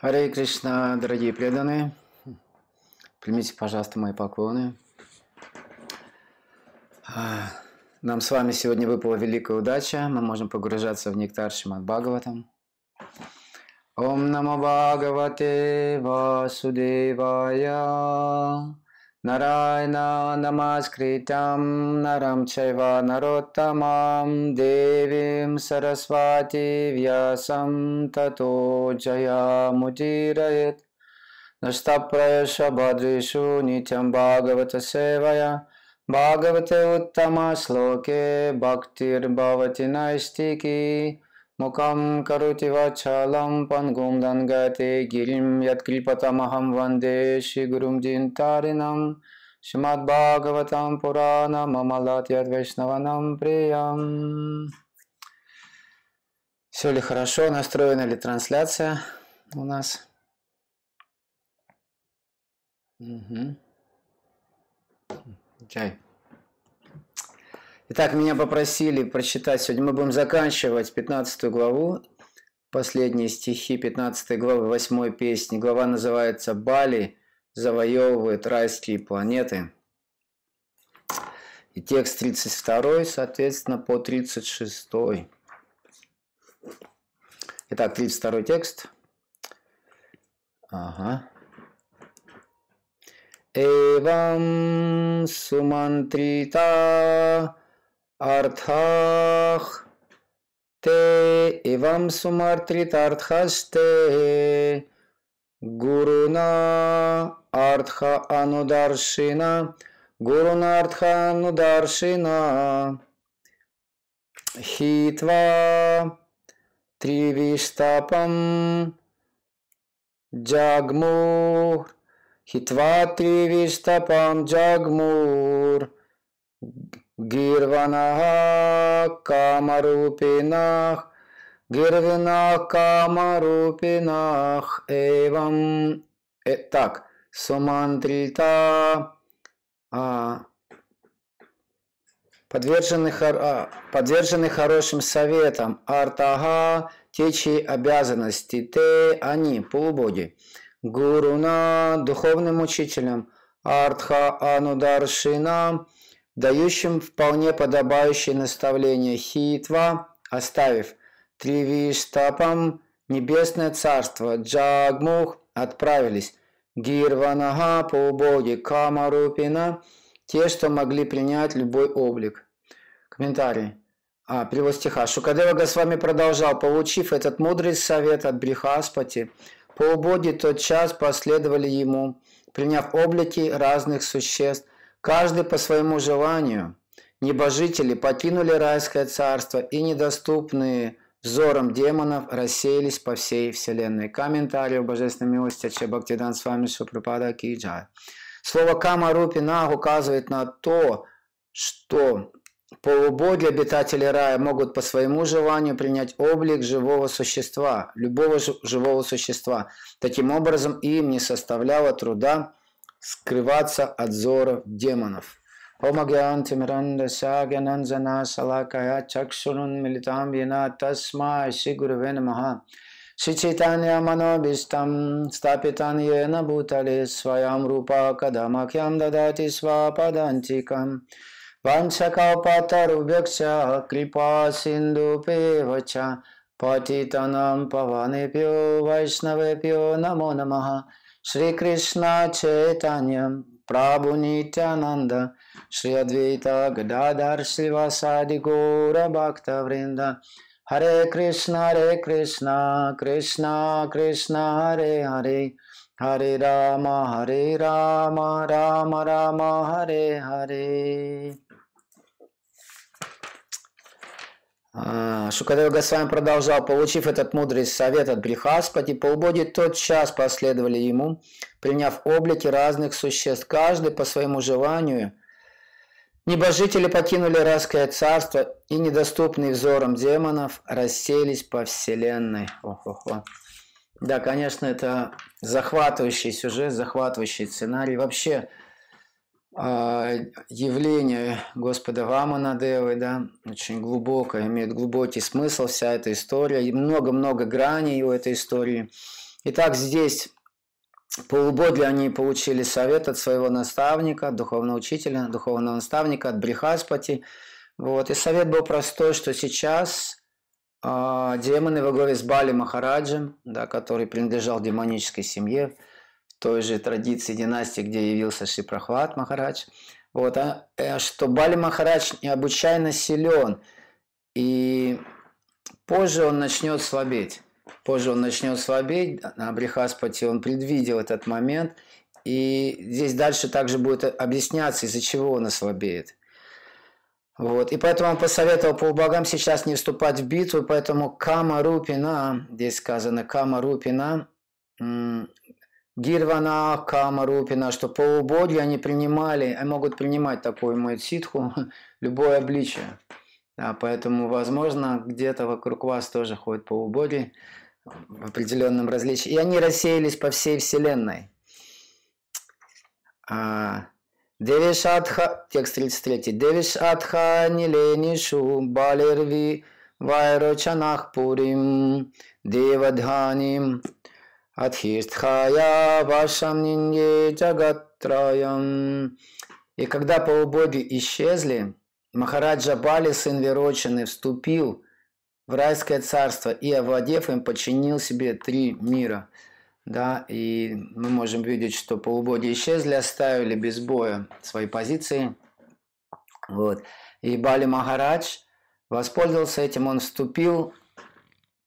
Харе Кришна, дорогие преданные, примите, пожалуйста, мои поклоны. А, нам с вами сегодня выпала великая удача, мы можем погружаться в нектар Шимад Бхагаватам. Ом Намо Бхагавате Васудевая नरायण नमस्कृतं नरं चैव नरोत्तमां देवीं सरस्वाती व्यासं ततो जयामुदीरयेत् नष्टप्रयशभद्रीषु नित्यं भागवतसेवया भागवते उत्तमश्लोके भक्तिर्भवति नैष्टिकी Мукам карутива чалам пангум дангате гирим яткрипатамахам ванде шигурум динтаринам шмат Бхагаватам Пурана Мамалат Ядвешнаванам Приям. Все ли хорошо? Настроена ли трансляция у нас? Угу. Чай. Итак, меня попросили прочитать, сегодня мы будем заканчивать 15 главу, последние стихи 15 главы 8 песни. Глава называется «Бали завоевывает райские планеты». И текст 32, соответственно, по 36. Итак, 32 текст. Ага. Эвам сумантрита अर्थाः ते एवं सुमर्त्रितार्थस्ते गुरुना अर्थ अनुदर्शिन गुरुनार्थ अनुदर्शिन हित्वा त्रिविष्टपं जग्मुर् हित्वा त्रिविष्टपं जग्मुर् Гирванах камарупинах, гирвинах камарупинах, эвам... Э, так, сумантрита... А, подвержены, хор, а, подвержены хорошим советам. Артага, течи обязанности. Те, они, полубоги. Гуруна, духовным учителем. Артха анударшина, дающим вполне подобающее наставление хитва, оставив Тривиштапам небесное царство, Джагмух отправились, Гирванага по боги Камарупина, те, что могли принять любой облик. Комментарий. А, перевод стиха. Шукадева Госвами продолжал, получив этот мудрый совет от Брихаспати, полубоги тот час последовали ему, приняв облики разных существ – Каждый по своему желанию. Небожители покинули райское царство и недоступные взором демонов рассеялись по всей вселенной. Комментарий о божественной милости Чебактидан с вами Шупрапада Киджай. Слово Кама Рупи Наг указывает на то, что полубоги, обитатели рая, могут по своему желанию принять облик живого существа, любого живого существа. Таким образом, им не составляло труда скрываться от взоров демонов. Vina Tasma Shigurave Namaha Shri Chaitanya Manobishtam Stapitan Yena Bhutale Swayam Rupa Kadamakyam Dadati Svapadantikam Vanchakaupatarubhyaksha Kripa Sindhu Pevacha Patitanam Pavanepyo Vaishnavepyo Namo Namaha Шри Кришна Чайтанья Прабhu Нитянанда Шри Адвейта Гададар Шривасади Гора Бхакта Вринда Харе Кришна Харе Кришна Кришна Кришна Харе Харе Харе Рама Харе Рама Рама Рама Харе Харе А, Шукадева Госвами продолжал, получив этот мудрый совет от Брихаспати, полбоги тот час последовали ему, приняв облики разных существ, каждый по своему желанию. Небожители покинули райское царство и, недоступные взором демонов, расселись по вселенной. Ох-ох-ох. Да, конечно, это захватывающий сюжет, захватывающий сценарий. Вообще, а, явление Господа Ваманадевы, да, очень глубокое, имеет глубокий смысл вся эта история, и много-много граней у этой истории. Итак, здесь полугодия они получили совет от своего наставника, духовного учителя, духовного наставника, от Брихаспати. Вот. И совет был простой, что сейчас э, демоны во главе с Бали Махараджем, да, который принадлежал демонической семье, той же традиции династии, где явился Шипрахват Махарадж, вот, а, э, что Бали Махарадж необычайно силен, и позже он начнет слабеть. Позже он начнет слабеть, на Брихаспати он предвидел этот момент, и здесь дальше также будет объясняться, из-за чего он ослабеет. Вот. И поэтому он посоветовал полубогам сейчас не вступать в битву, поэтому Кама Рупина, здесь сказано Кама Рупина, Гирвана, Кама Рупина, что полубоги они принимали, они могут принимать такую мою ситху, любое обличие. Да, поэтому, возможно, где-то вокруг вас тоже ходят полубоги в определенном различии. И они рассеялись по всей Вселенной. А, Девишатха, текст 33. Девишатха ниленишу балерви вайрочанах пурим девадханим адхистхая вашам нинье джагатраям. И когда полубоги исчезли, Махараджа Бали, сын Верочины, вступил в райское царство и, овладев им, подчинил себе три мира. Да, и мы можем видеть, что полубоги исчезли, оставили без боя свои позиции. Вот. И Бали Махарадж воспользовался этим, он вступил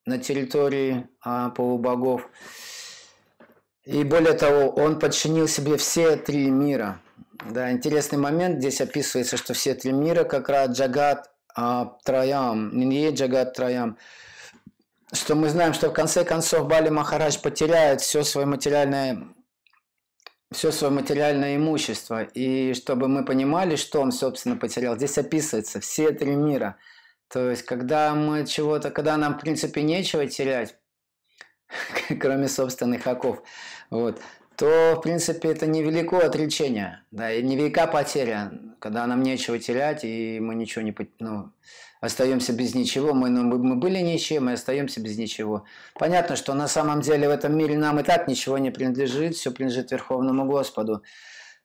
на территории а, полубогов. И более того, он подчинил себе все три мира – да, интересный момент. Здесь описывается, что все три мира как раз Джагат а, Траям, не Джагат Траям. Что мы знаем, что в конце концов Бали Махарадж потеряет все свое материальное все свое материальное имущество. И чтобы мы понимали, что он, собственно, потерял, здесь описывается все три мира. То есть, когда мы чего-то, когда нам, в принципе, нечего терять, кроме собственных оков, вот, то, в принципе, это невелико отречение, да, и невелика потеря, когда нам нечего терять, и мы ничего не, ну, остаемся без ничего, мы, ну, мы были ничем, мы остаемся без ничего. Понятно, что на самом деле в этом мире нам и так ничего не принадлежит, все принадлежит Верховному Господу.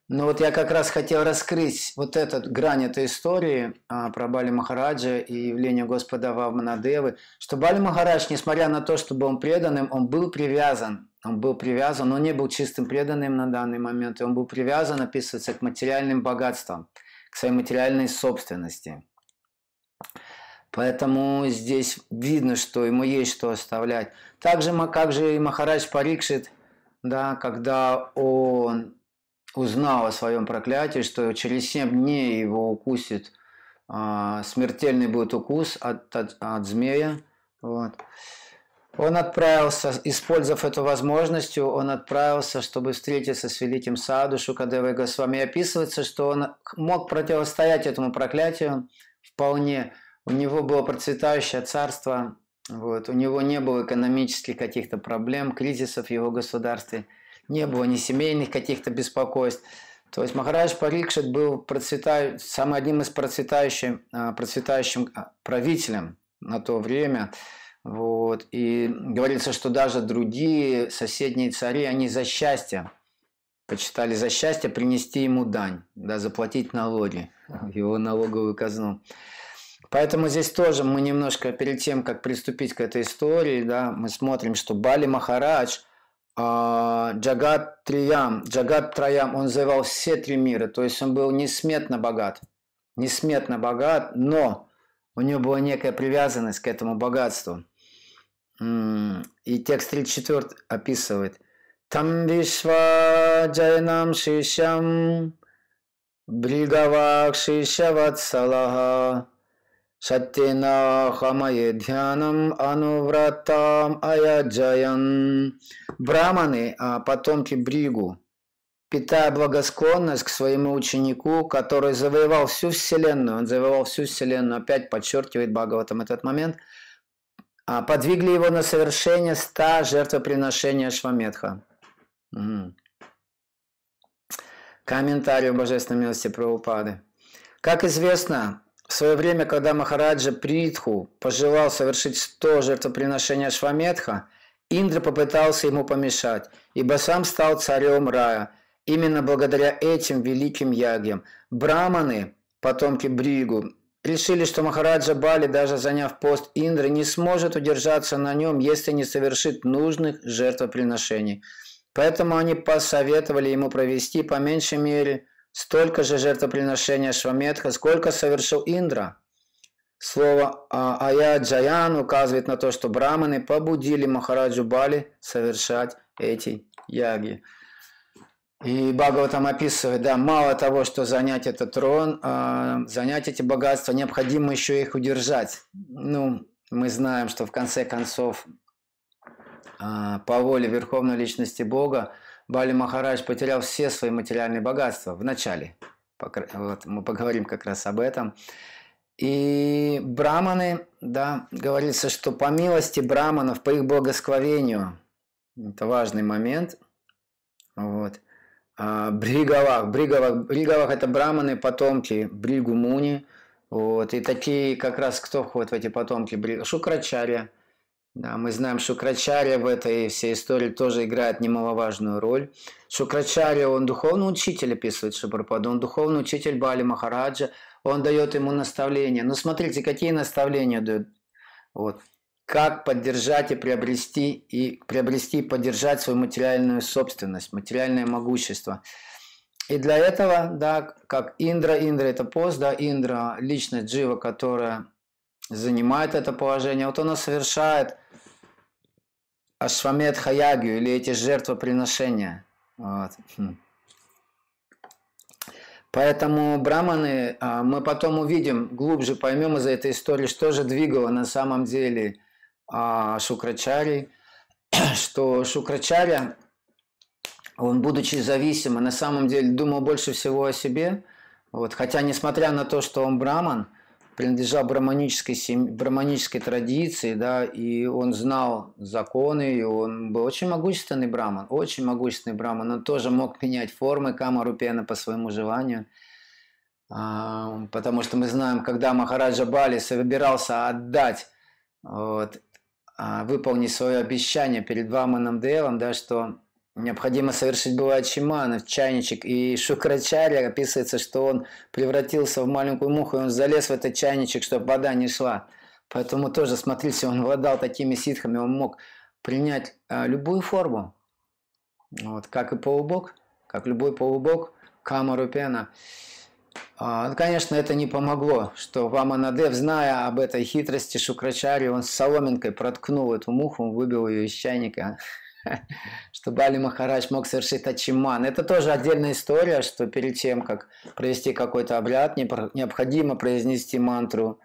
Но вот я как раз хотел раскрыть вот этот грань этой истории а, про Бали Махараджа и явление Господа Вавманадевы, что Бали Махарадж, несмотря на то, что был преданным, он был привязан. Он был привязан, он не был чистым преданным на данный момент, и он был привязан, описывается, к материальным богатствам, к своей материальной собственности. Поэтому здесь видно, что ему есть что оставлять. Также, как же и Махарадж Парикшит, да, когда он узнал о своем проклятии, что через 7 дней его укусит, а, смертельный будет укус от, от, от змея. Вот. Он отправился, использовав эту возможность, он отправился, чтобы встретиться с великим Саду Шукадевой Госвами. Описывается, что он мог противостоять этому проклятию вполне. У него было процветающее царство, вот. у него не было экономических каких-то проблем, кризисов в его государстве – не было ни семейных каких-то беспокойств. То есть Махарадж Парикшит был процветай, самым одним из процветающим, а, процветающим а, правителем на то время. Вот. И говорится, что даже другие соседние цари, они за счастье, почитали за счастье принести ему дань, да, заплатить налоги его налоговую казну. Поэтому здесь тоже мы немножко перед тем, как приступить к этой истории, да, мы смотрим, что Бали Махарадж – Джагат Триям, Джагат Траям, он завоевал все три мира, то есть он был несметно богат, несметно богат, но у него была некая привязанность к этому богатству. И текст 34 описывает. Там Вишва Джайнам Шишам Бригавак Шишаватсалаха Сатьена хамае dhyanam анувратам аяджаян. Браманы, а потомки Бригу, питая благосклонность к своему ученику, который завоевал всю Вселенную, он завоевал всю Вселенную, опять подчеркивает Бхагаватам этот момент, а подвигли его на совершение ста жертвоприношения Шваметха. Угу. Комментарий Божественной милости Прабхупады. Как известно, в свое время, когда Махараджа Притху пожелал совершить 100 жертвоприношений Шваметха, Индра попытался ему помешать, ибо сам стал царем рая. Именно благодаря этим великим ягьям браманы, потомки Бригу, решили, что Махараджа Бали, даже заняв пост Индры, не сможет удержаться на нем, если не совершит нужных жертвоприношений. Поэтому они посоветовали ему провести по меньшей мере столько же жертвоприношения Шваметха, сколько совершил Индра. Слово «ая джаян» указывает на то, что браманы побудили Махараджу Бали совершать эти яги. И Бхагаватам описывает, да, мало того, что занять этот трон, э, занять эти богатства, необходимо еще их удержать. Ну, мы знаем, что в конце концов, э, по воле Верховной Личности Бога, Бали Махарадж потерял все свои материальные богатства в начале. Вот, мы поговорим как раз об этом. И браманы, да, говорится, что по милости браманов, по их благосклонению, это важный момент, вот, а, Бриговах, Бриговах, Бриговах это браманы, потомки Бригу Муни, вот, и такие как раз кто входит в эти потомки Шукрачарья, да, мы знаем, Шукрачарья в этой всей истории тоже играет немаловажную роль. Шукрачарья, он духовный учитель, описывает Шабарпаду, он духовный учитель Бали Махараджа, он дает ему наставления. Но смотрите, какие наставления дает. Вот. Как поддержать и приобрести, и приобрести и поддержать свою материальную собственность, материальное могущество. И для этого, да, как Индра, Индра это пост, да, Индра – личность Джива, которая занимает это положение, вот она совершает Ашвамед Хаягию или эти жертвоприношения. Вот. Хм. Поэтому браманы, а, мы потом увидим, глубже поймем из этой истории, что же двигало на самом деле а, Шукрачари, что Шукрачаря, он, будучи зависимым, на самом деле думал больше всего о себе, вот, хотя, несмотря на то, что он браман, принадлежал браманической, семь... браманической традиции, да, и он знал законы, и он был очень могущественный браман, очень могущественный браман. Он тоже мог менять формы Камарупена по своему желанию. А, потому что мы знаем, когда Махараджа Бали собирался отдать, вот, а, выполнить свое обещание перед Ваманом Девом, да, что Необходимо совершить было чимана в чайничек. И Шукрачарья описывается, что он превратился в маленькую муху, и он залез в этот чайничек, чтобы вода не шла. Поэтому тоже, смотрите, он владал такими ситхами, он мог принять а, любую форму. Вот, как и полубог, как любой полубог, Камарупена. А, ну, конечно, это не помогло, что Ваманадев, зная об этой хитрости Шукрачари, он с соломинкой проткнул эту муху, выбил ее из чайника. чтобы Али Махарадж мог совершить ачиман. Это тоже отдельная история, что перед тем, как провести какой-то обряд, необходимо произнести мантру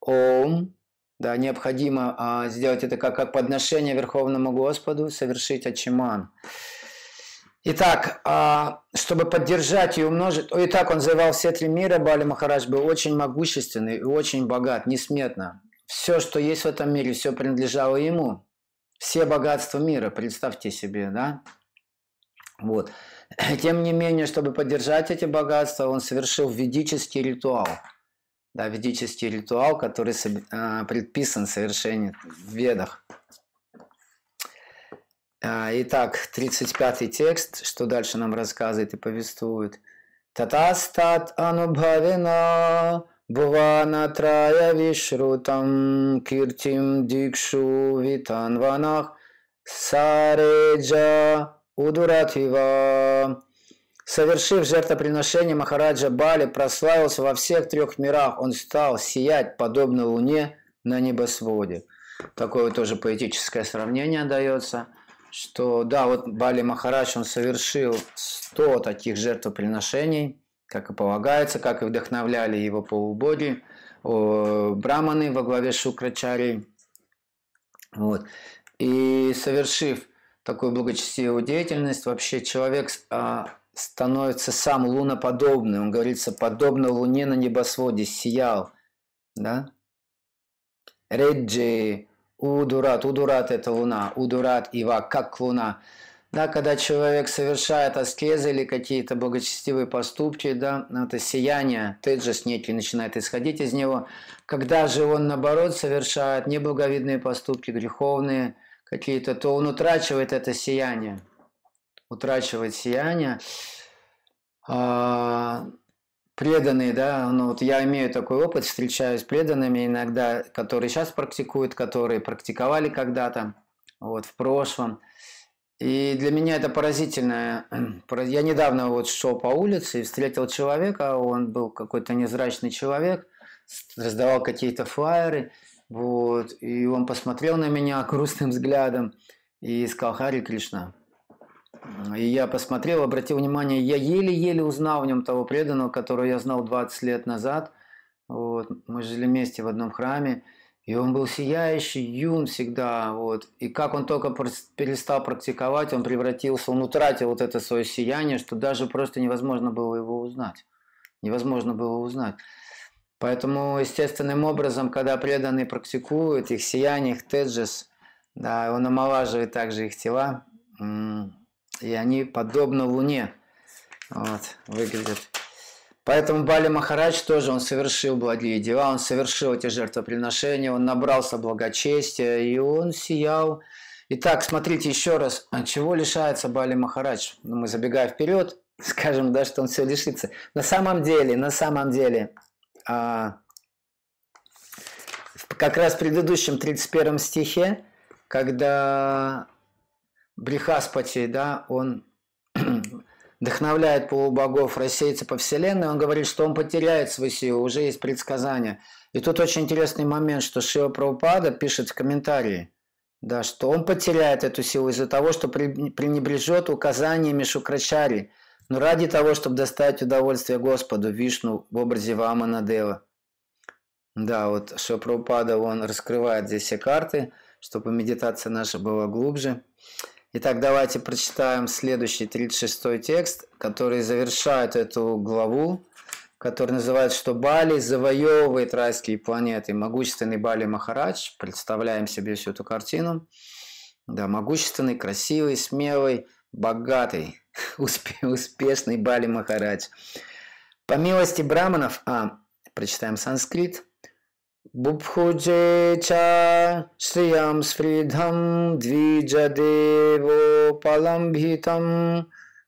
Ом, да, необходимо а, сделать это как, как подношение Верховному Господу, совершить ачиман. Итак, а, чтобы поддержать и умножить, итак, он завоевал все три мира, Бали Махарадж был очень могущественный и очень богат, несметно. Все, что есть в этом мире, все принадлежало ему все богатства мира, представьте себе, да? Вот. Тем не менее, чтобы поддержать эти богатства, он совершил ведический ритуал. Да, ведический ритуал, который а, предписан совершение в ведах. А, итак, 35 текст, что дальше нам рассказывает и повествует. Татастат анубхавина Бхуванатрая Вишрутам Киртим Дикшу Витанванах Сареджа Удуратива. Совершив жертвоприношение, Махараджа Бали прославился во всех трех мирах. Он стал сиять, подобно луне на небосводе. Такое тоже поэтическое сравнение дается, что да, вот Бали Махарадж, он совершил 100 таких жертвоприношений – как и полагается, как и вдохновляли его полубоги, браманы во главе Шукрачари. Вот. И совершив такую благочестивую деятельность, вообще человек а, становится сам луноподобный. Он говорится, подобно луне на небосводе, сиял. Да? Реджи, Удурат. Удурат – это луна. Удурат – Ива, как луна. Да, когда человек совершает аскезы или какие-то благочестивые поступки, да, это сияние, теджес некий начинает исходить из него. Когда же он, наоборот, совершает неблаговидные поступки, греховные, какие-то, то он утрачивает это сияние. Утрачивает сияние. А, преданные, да, ну вот я имею такой опыт, встречаюсь с преданными иногда, которые сейчас практикуют, которые практиковали когда-то, вот, в прошлом. И для меня это поразительно. Я недавно вот шел по улице и встретил человека, он был какой-то незрачный человек, раздавал какие-то флайеры, вот, и он посмотрел на меня грустным взглядом и сказал «Хари Кришна». И я посмотрел, обратил внимание, я еле-еле узнал в нем того преданного, которого я знал 20 лет назад. Вот. Мы жили вместе в одном храме. И он был сияющий, юн всегда. Вот. И как он только перестал практиковать, он превратился, он утратил вот это свое сияние, что даже просто невозможно было его узнать. Невозможно было узнать. Поэтому естественным образом, когда преданные практикуют, их сияние, их теджес, да, он омолаживает также их тела, и они подобно Луне вот, выглядят. Поэтому Бали Махарадж тоже, он совершил благие дела, он совершил эти жертвоприношения, он набрался благочестия, и он сиял. Итак, смотрите еще раз, от чего лишается Бали Махарадж? Ну, мы забегая вперед, скажем, да, что он все лишится. На самом деле, на самом деле, а, как раз в предыдущем 31 стихе, когда Брихаспати, да, он вдохновляет полубогов рассеяться по вселенной, он говорит, что он потеряет свою силу, уже есть предсказания. И тут очень интересный момент, что Шива Прабхупада пишет в комментарии, да, что он потеряет эту силу из-за того, что пренебрежет указаниями Шукрачари, но ради того, чтобы достать удовольствие Господу, Вишну в образе Вамана Дева. Да, вот Шива Прабхупада, он раскрывает здесь все карты, чтобы медитация наша была глубже. Итак, давайте прочитаем следующий 36 текст, который завершает эту главу, который называется, что Бали завоевывает райские планеты. Могущественный Бали Махарадж, представляем себе всю эту картину. Да, могущественный, красивый, смелый, богатый, успешный Бали Махарадж. По милости браманов, а, прочитаем санскрит – बुभुजे च श्रियं स्फृधं द्विजदेवोपलम्भितं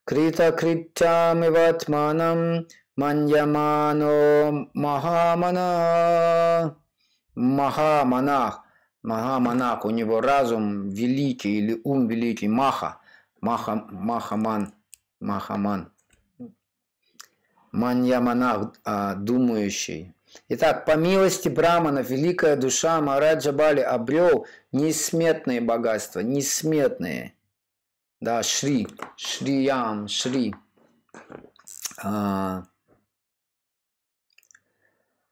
कृतकृत्यामिवत्मानं मन्यमानो महामना Махаманах. Махаманах, у него разум великий или ум великий, Маха. Маха, Махаман, Махаман. Маньяманах, а, думающий. Итак, по милости Браманов, великая душа Мараджа Бали обрел несметные богатства, несметные. Да, Шри, Шриям, Шри. А,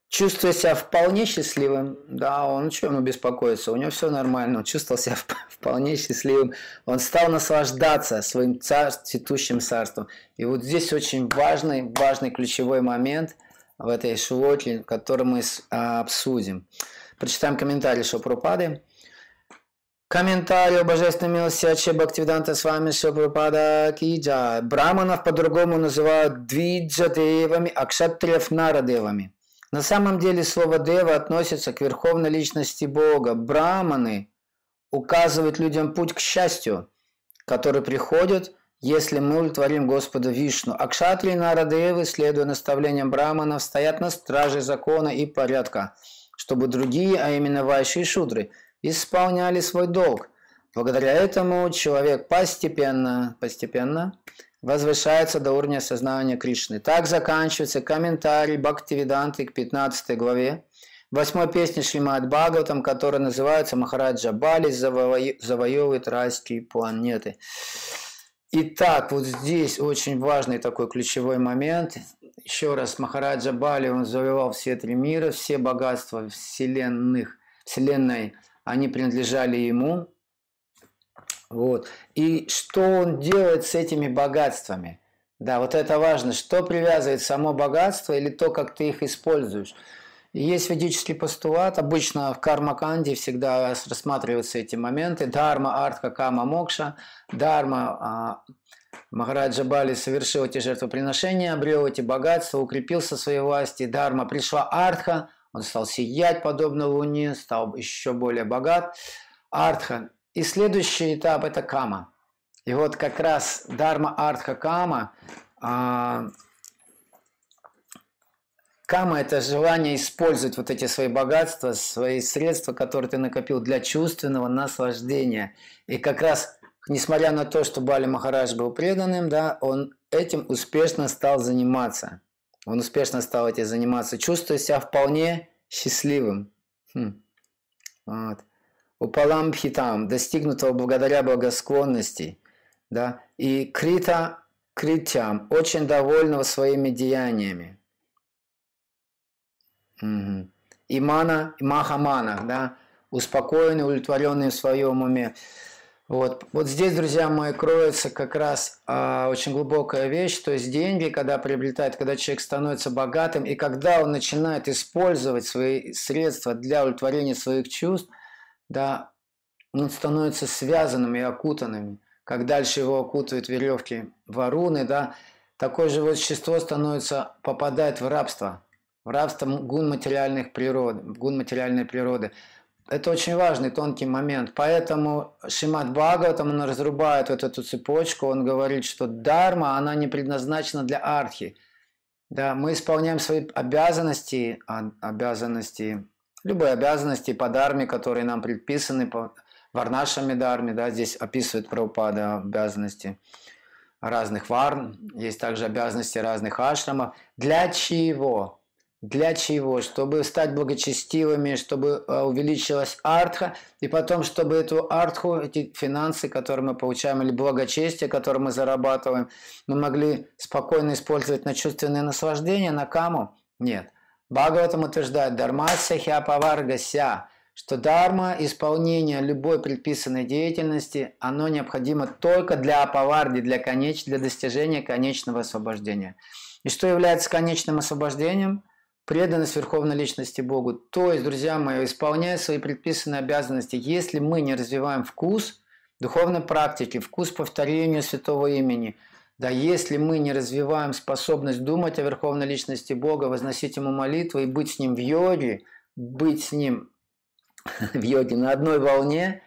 чувствуя себя вполне счастливым, да, он чем ему беспокоиться, у него все нормально, он чувствовал себя вполне счастливым, он стал наслаждаться своим цар, цветущим царством. И вот здесь очень важный, важный ключевой момент – в этой шлоке, которую мы а, обсудим. Прочитаем комментарий Шопрупады. Комментарий о божественной милости Аче Бхактивиданта с вами Шопрупада Киджа. Браманов по-другому называют двиджадевами, а кшатриев нарадевами. На самом деле слово Дева относится к верховной личности Бога. Браманы указывают людям путь к счастью, который приходит если мы удовлетворим Господа Вишну. Акшатри и Нарадевы, следуя наставлениям Браманов, стоят на страже закона и порядка, чтобы другие, а именно Вайши Шудры, исполняли свой долг. Благодаря этому человек постепенно, постепенно возвышается до уровня сознания Кришны. Так заканчивается комментарий Бхактивиданты к 15 главе. Восьмой песни Шримад Бхагаватам, которая называется Махараджа Бали завоевывает райские планеты. Итак, вот здесь очень важный такой ключевой момент. Еще раз, Махараджа Бали, он завоевал все три мира, все богатства вселенных, вселенной, они принадлежали ему. Вот. И что он делает с этими богатствами? Да, вот это важно. Что привязывает само богатство или то, как ты их используешь? Есть ведический постулат, обычно в карма-канде всегда рассматриваются эти моменты. Дарма, артха, кама, мокша. Дарма, Махараджа Бали совершил эти жертвоприношения, обрел эти богатства, укрепился в своей власти. Дарма пришла артха, он стал сиять подобно луне, стал еще более богат. Артха И следующий этап – это кама. И вот как раз дарма артха кама а, Кама – это желание использовать вот эти свои богатства, свои средства, которые ты накопил для чувственного наслаждения. И как раз, несмотря на то, что Бали Махарадж был преданным, да, он этим успешно стал заниматься. Он успешно стал этим заниматься, чувствуя себя вполне счастливым. Хм. Вот. Упаламбхитам, достигнутого благодаря благосклонности. Да? И Крита Критям, очень довольного своими деяниями. Угу. И мана, и махамана, да, успокоенный, удовлетворенный в своем уме. Вот. вот здесь, друзья мои, кроется как раз а, очень глубокая вещь, то есть деньги, когда приобретает, когда человек становится богатым, и когда он начинает использовать свои средства для удовлетворения своих чувств, да, он становится связанным и окутанным. Как дальше его окутывают веревки варуны, да, такое же вот существо становится, попадает в рабство – рабство гун материальных природ, гун материальной природы. Это очень важный, тонкий момент. Поэтому Шимат Бхагаватам, он разрубает вот эту цепочку, он говорит, что дарма, она не предназначена для архи. Да, мы исполняем свои обязанности, а, обязанности, любые обязанности по дарме, которые нам предписаны по варнашами дарме, да, здесь описывает Прабхупада обязанности разных варн, есть также обязанности разных ашрамов. Для чего? Для чего? Чтобы стать благочестивыми, чтобы э, увеличилась артха, и потом, чтобы эту артху, эти финансы, которые мы получаем, или благочестие, которое мы зарабатываем, мы могли спокойно использовать на чувственное наслаждение, на каму? Нет. Бхагаватам утверждает, дармася хиапаваргася, что дарма, исполнение любой предписанной деятельности, оно необходимо только для апаварди, для, конеч... для достижения конечного освобождения. И что является конечным освобождением? Преданность Верховной Личности Богу. То есть, друзья мои, исполняя свои предписанные обязанности, если мы не развиваем вкус духовной практики, вкус повторению святого имени, да если мы не развиваем способность думать о Верховной Личности Бога, возносить Ему молитвы и быть с Ним в йоге, быть с Ним в йоге на одной волне,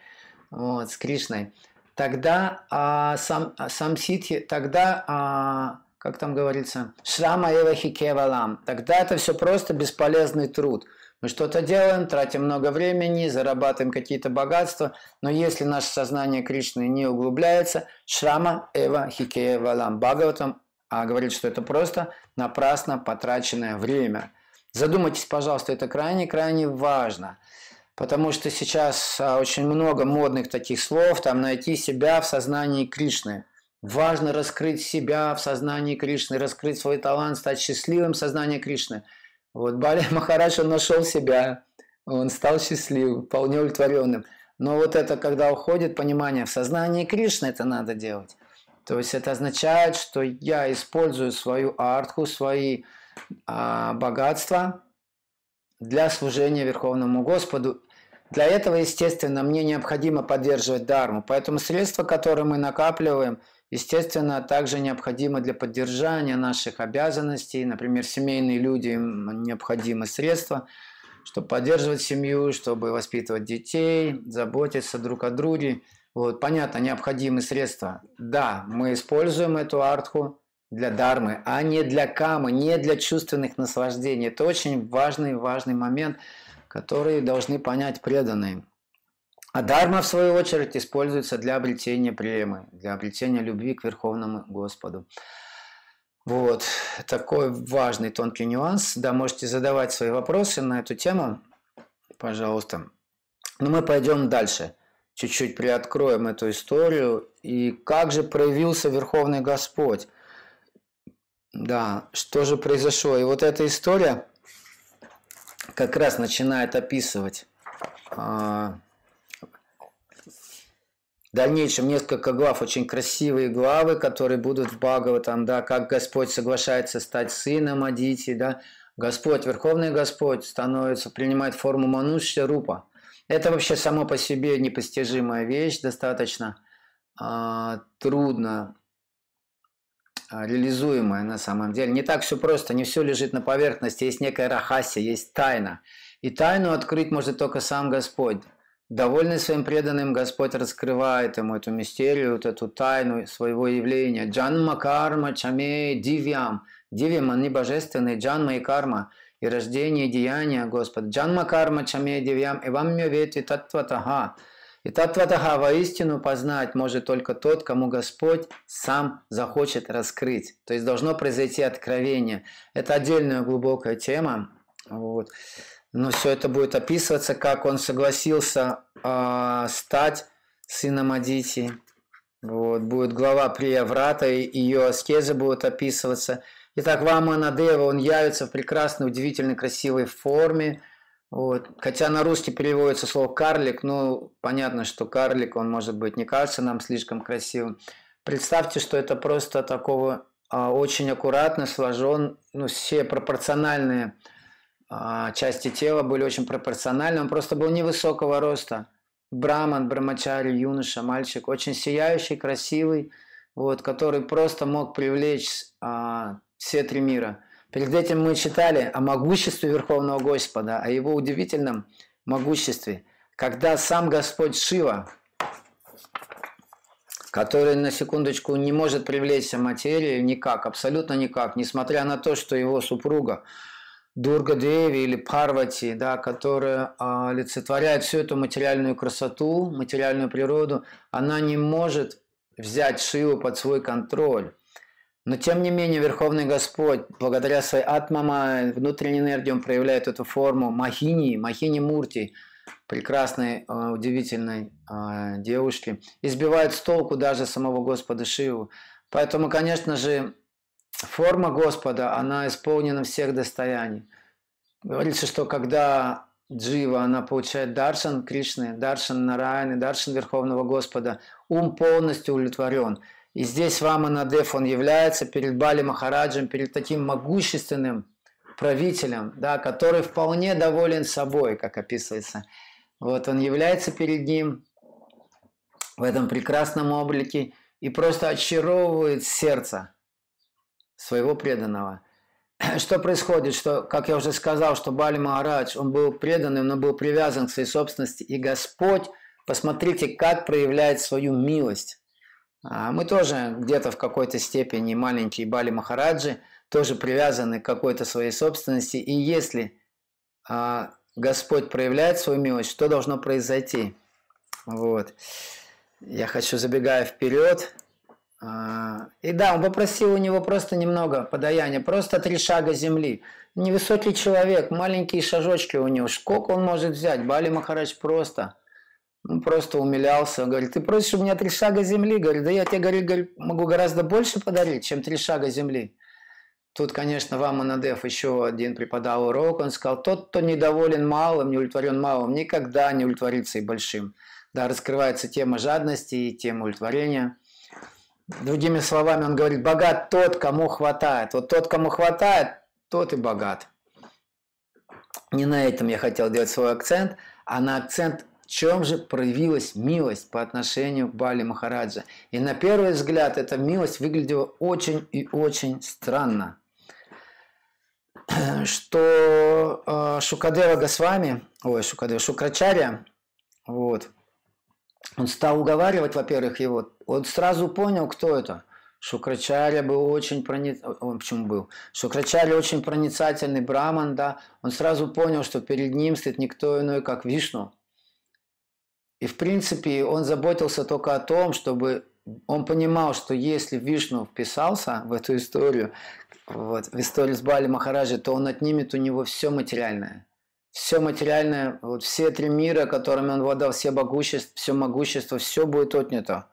вот, с Кришной, тогда а, сам, а, сам ситхи, тогда а, как там говорится, шрама эвахи кевалам. Тогда это все просто бесполезный труд. Мы что-то делаем, тратим много времени, зарабатываем какие-то богатства, но если наше сознание Кришны не углубляется, шрама эва хикея валам. Бхагаватам а говорит, что это просто напрасно потраченное время. Задумайтесь, пожалуйста, это крайне-крайне важно. Потому что сейчас а, очень много модных таких слов, там найти себя в сознании Кришны. Важно раскрыть себя в сознании Кришны, раскрыть свой талант, стать счастливым в сознании Кришны. Вот Бали Махарадж, он нашел себя, он стал счастливым, вполне удовлетворенным. Но вот это, когда уходит понимание в сознании Кришны, это надо делать. То есть это означает, что я использую свою артху, свои а, богатства для служения Верховному Господу. Для этого, естественно, мне необходимо поддерживать дарму. Поэтому средства, которые мы накапливаем – Естественно, также необходимо для поддержания наших обязанностей, например, семейные люди, им необходимы средства, чтобы поддерживать семью, чтобы воспитывать детей, заботиться друг о друге. Вот, понятно, необходимы средства. Да, мы используем эту артху для дармы, а не для камы, не для чувственных наслаждений. Это очень важный, важный момент, который должны понять преданные. А дарма, в свою очередь, используется для обретения премы, для обретения любви к Верховному Господу. Вот, такой важный тонкий нюанс. Да, можете задавать свои вопросы на эту тему, пожалуйста. Но мы пойдем дальше. Чуть-чуть приоткроем эту историю. И как же проявился Верховный Господь? Да, что же произошло? И вот эта история как раз начинает описывать а, в дальнейшем несколько глав, очень красивые главы, которые будут в Бхагаватам, да, как Господь соглашается стать сыном Адити, да, Господь, Верховный Господь становится, принимает форму Манушья Рупа. Это вообще само по себе непостижимая вещь, достаточно а, трудно а, реализуемая на самом деле. Не так все просто, не все лежит на поверхности, есть некая рахасия, есть тайна. И тайну открыть может только сам Господь. Довольный своим преданным, Господь раскрывает ему эту мистерию, вот эту тайну своего явления. Джанма карма чаме дивьям. Дивьям, они божественные, джанма и карма. И рождение, и деяния, Господь. Джанма карма чаме дивьям. И вам ветви татватаха. И татватаха воистину познать может только тот, кому Господь сам захочет раскрыть. То есть должно произойти откровение. Это отдельная глубокая тема. Вот. Но все это будет описываться, как он согласился э, стать сыном Адити. Вот, будет глава Прияврата, и ее аскезы будут описываться. Итак, Ваманадева, он явится в прекрасной, удивительной, красивой форме. Вот. Хотя на русский переводится слово «карлик», но понятно, что карлик, он может быть не кажется нам слишком красивым. Представьте, что это просто такого а, очень аккуратно сложен, ну, все пропорциональные части тела были очень пропорциональны. Он просто был невысокого роста. Браман, брамачари, юноша, мальчик, очень сияющий, красивый, вот, который просто мог привлечь а, все три мира. Перед этим мы читали о могуществе Верховного Господа, о его удивительном могуществе, когда сам Господь Шива, который на секундочку не может привлечься материю никак, абсолютно никак, несмотря на то, что его супруга Дурга Деви или Парвати, да, которая а, олицетворяет всю эту материальную красоту, материальную природу, она не может взять Шиву под свой контроль. Но тем не менее Верховный Господь, благодаря своей атмама, внутренней энергии, он проявляет эту форму Махини, Махини Мурти, прекрасной, а, удивительной а, девушки, избивает с толку даже самого Господа Шиву. Поэтому, конечно же, форма Господа, она исполнена всех достояний. Говорится, что когда Джива, она получает даршан Кришны, даршан Нараяны, даршан Верховного Господа, ум полностью удовлетворен. И здесь Ваманадев, он является перед Бали Махараджем, перед таким могущественным правителем, да, который вполне доволен собой, как описывается. Вот он является перед ним в этом прекрасном облике и просто очаровывает сердце своего преданного. Что происходит? Что, как я уже сказал, что Бали Махарадж, он был преданным, но был привязан к своей собственности. И Господь, посмотрите, как проявляет свою милость. А мы тоже где-то в какой-то степени маленькие Бали Махараджи, тоже привязаны к какой-то своей собственности. И если а, Господь проявляет свою милость, что должно произойти? Вот. Я хочу, забегая вперед, и да, он попросил у него просто немного подаяния, просто три шага земли. Невысокий человек, маленькие шажочки у него. Сколько он может взять? Бали Махарадж просто, ну, просто умилялся. Говорит, ты просишь у меня три шага земли? Говорит, да я тебе говорю, говорит, могу гораздо больше подарить, чем три шага земли. Тут, конечно, вам Анадев еще один преподал урок. Он сказал, тот, кто недоволен малым, не удовлетворен малым, никогда не удовлетворится и большим. Да, раскрывается тема жадности и тема удовлетворения – Другими словами, он говорит, богат тот, кому хватает. Вот тот, кому хватает, тот и богат. Не на этом я хотел делать свой акцент, а на акцент, в чем же проявилась милость по отношению к Бали Махараджа. И на первый взгляд эта милость выглядела очень и очень странно. Что э, Шукадева Госвами, ой, Шукадева, Шукрачаря, вот, он стал уговаривать, во-первых, его. Он сразу понял, кто это. Шукрачаря был очень проницательный, он почему был? Шукрачаря очень проницательный браман, да. Он сразу понял, что перед ним стоит никто иной, как Вишну. И в принципе он заботился только о том, чтобы он понимал, что если Вишну вписался в эту историю, вот, в историю с Бали Махараджи, то он отнимет у него все материальное все материальное, вот все три мира, которыми он владел, все могущество, все могущество, все будет отнято.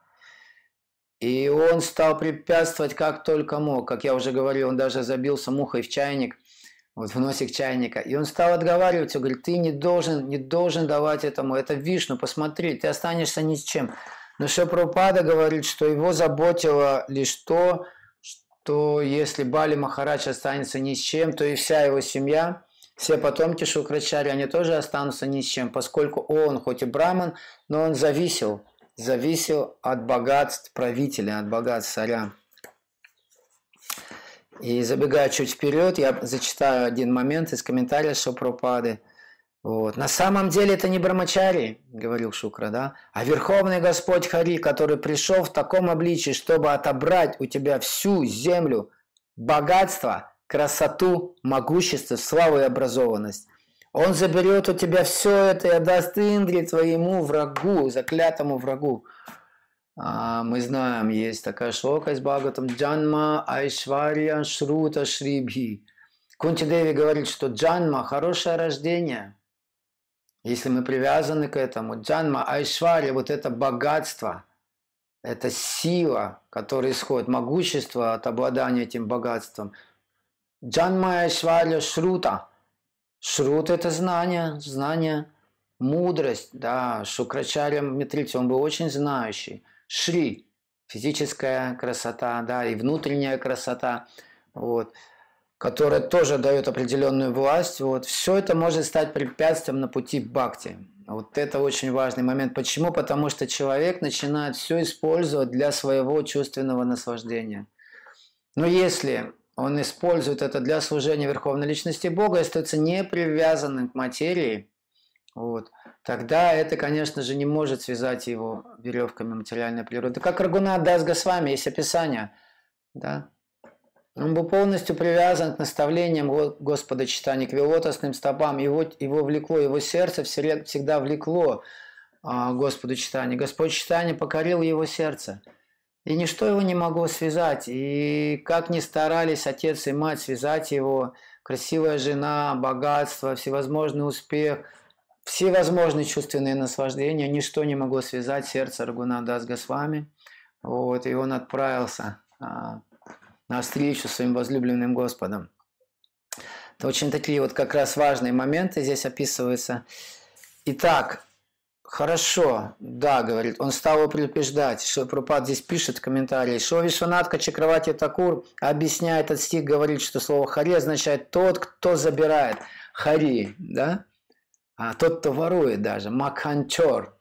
И он стал препятствовать как только мог. Как я уже говорил, он даже забился мухой в чайник, вот в носик чайника. И он стал отговаривать, он говорит, ты не должен, не должен давать этому, это Вишну, посмотри, ты останешься ни с чем. Но Шапрупада говорит, что его заботило лишь то, что если Бали Махарадж останется ни с чем, то и вся его семья – все потомки Шукрачари, они тоже останутся ни с чем, поскольку он, хоть и браман, но он зависел, зависел от богатств правителя, от богатств царя. И забегая чуть вперед, я зачитаю один момент из комментария Шопропады. Вот. На самом деле это не Брамачари, говорил Шукра, да, а Верховный Господь Хари, который пришел в таком обличии, чтобы отобрать у тебя всю землю, богатство, красоту, могущество, славу и образованность. Он заберет у тебя все это и отдаст Индре твоему врагу, заклятому врагу. А, мы знаем, есть такая шлока из Бхагаватам Джанма Айшвария Шрута Шрибхи. Кунти Деви говорит, что Джанма – хорошее рождение. Если мы привязаны к этому, Джанма Айшвария – вот это богатство, это сила, которая исходит, могущество от обладания этим богатством. Джанма Айшвария Шрута – Шрут – это знание, знание, мудрость, да, Шукрачаря Митрити, он был очень знающий. Шри – физическая красота, да, и внутренняя красота, вот, которая тоже дает определенную власть, вот, все это может стать препятствием на пути бхакти. Вот это очень важный момент. Почему? Потому что человек начинает все использовать для своего чувственного наслаждения. Но если он использует это для служения Верховной Личности Бога и остается не привязанным к материи, вот, тогда это, конечно же, не может связать его веревками материальной природы. Как Рагуна Дас вами есть описание, да? Он был полностью привязан к наставлениям Господа читания, к его лотосным стопам. Его, его влекло, его сердце всегда влекло а, Господу читания. Господь читания покорил его сердце – и ничто его не могло связать. И как ни старались отец и мать связать его, красивая жена, богатство, всевозможный успех, всевозможные чувственные наслаждения, ничто не могло связать сердце Рагунада с Госвами. Вот, и он отправился а, на встречу своим возлюбленным Господом. Это очень такие вот как раз важные моменты здесь описываются. Итак, Хорошо, да, говорит, он стал предупреждать. Шилпрупад здесь пишет в комментарии. Шо Вишванатка Чакравати Такур объясняет этот стих, говорит, что слово хари означает тот, кто забирает. Хари, да? А тот, кто ворует даже. Макханчор.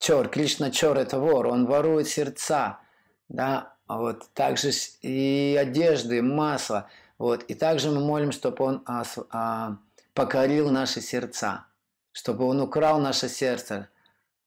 Чор, Кришна Чор – это вор, он ворует сердца, да, вот, также и одежды, масло, вот, и также мы молим, чтобы он а, а, покорил наши сердца, чтобы он украл наше сердце,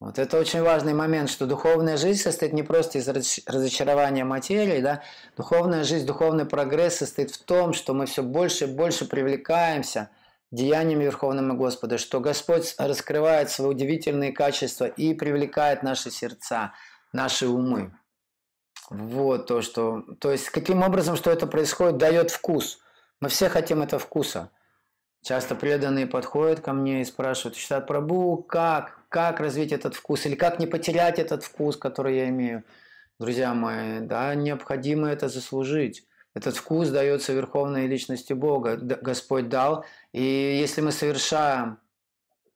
вот это очень важный момент, что духовная жизнь состоит не просто из разочарования материи, да, духовная жизнь, духовный прогресс состоит в том, что мы все больше и больше привлекаемся деяниями Верховного Господа, что Господь раскрывает свои удивительные качества и привлекает наши сердца, наши умы. Вот то, что... То есть, каким образом, что это происходит, дает вкус. Мы все хотим этого вкуса. Часто преданные подходят ко мне и спрашивают, считают, Прабу, как? Как развить этот вкус? Или как не потерять этот вкус, который я имею? Друзья мои, да, необходимо это заслужить. Этот вкус дается Верховной Личности Бога. Господь дал. И если мы совершаем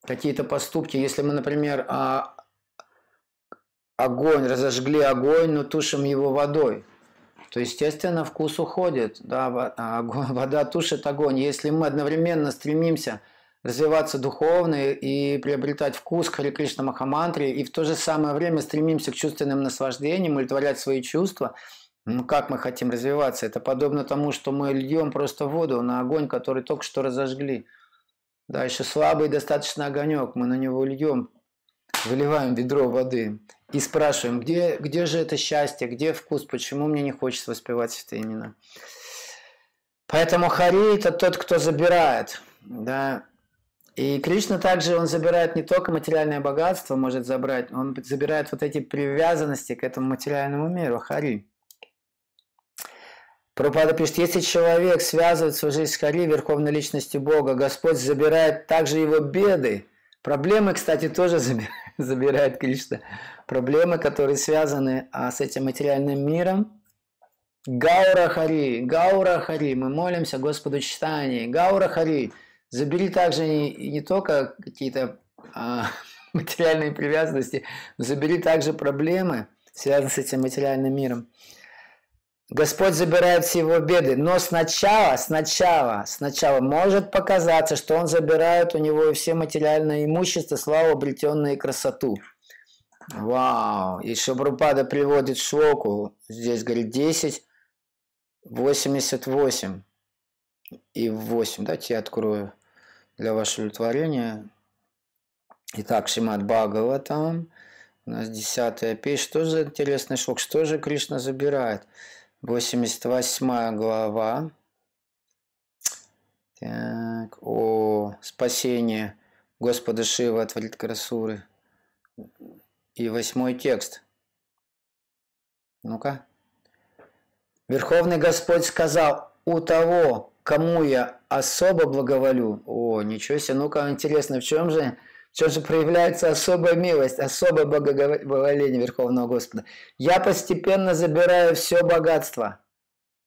какие-то поступки, если мы, например, а, огонь, разожгли огонь, но тушим его водой – то, естественно, вкус уходит. Да, а, вода тушит огонь. Если мы одновременно стремимся развиваться духовно и приобретать вкус к Хари Кришна Махамантре, и в то же самое время стремимся к чувственным наслаждениям, удовлетворять свои чувства, ну как мы хотим развиваться? Это подобно тому, что мы льем просто воду на огонь, который только что разожгли. Да, еще слабый достаточно огонек, мы на него льем, выливаем ведро воды и спрашиваем, где, где же это счастье, где вкус, почему мне не хочется воспевать это именно. Поэтому Хари – это тот, кто забирает. Да? И Кришна также, он забирает не только материальное богатство, может забрать, он забирает вот эти привязанности к этому материальному миру, Хари. Пропада пишет, если человек связывает свою жизнь с Хари, верховной личностью Бога, Господь забирает также его беды. Проблемы, кстати, тоже забирает, забирает Кришна проблемы, которые связаны а, с этим материальным миром. Гаура Хари, Гаура Хари, мы молимся Господу читания. Гаура Хари, забери также не, не только какие-то а, материальные привязанности, но забери также проблемы, связанные с этим материальным миром. Господь забирает все его беды, но сначала, сначала, сначала может показаться, что Он забирает у него все материальное имущество, славу, обретенную красоту. Вау! И Шабрупада приводит шлоку. Здесь говорит 10, 88 и 8. Давайте я открою для вашего удовлетворения. Итак, Шимат Бхагаватам, у нас десятая песня, тоже интересный шок, что же Кришна забирает? 88 глава. Так, о спасение Господа Шива от Вриткарасуры. И восьмой текст. Ну-ка. Верховный Господь сказал, у того, кому я особо благоволю. О, ничего себе, ну-ка, интересно, в чем же чем же проявляется особая милость, особое благоволение Верховного Господа. Я постепенно забираю все богатство.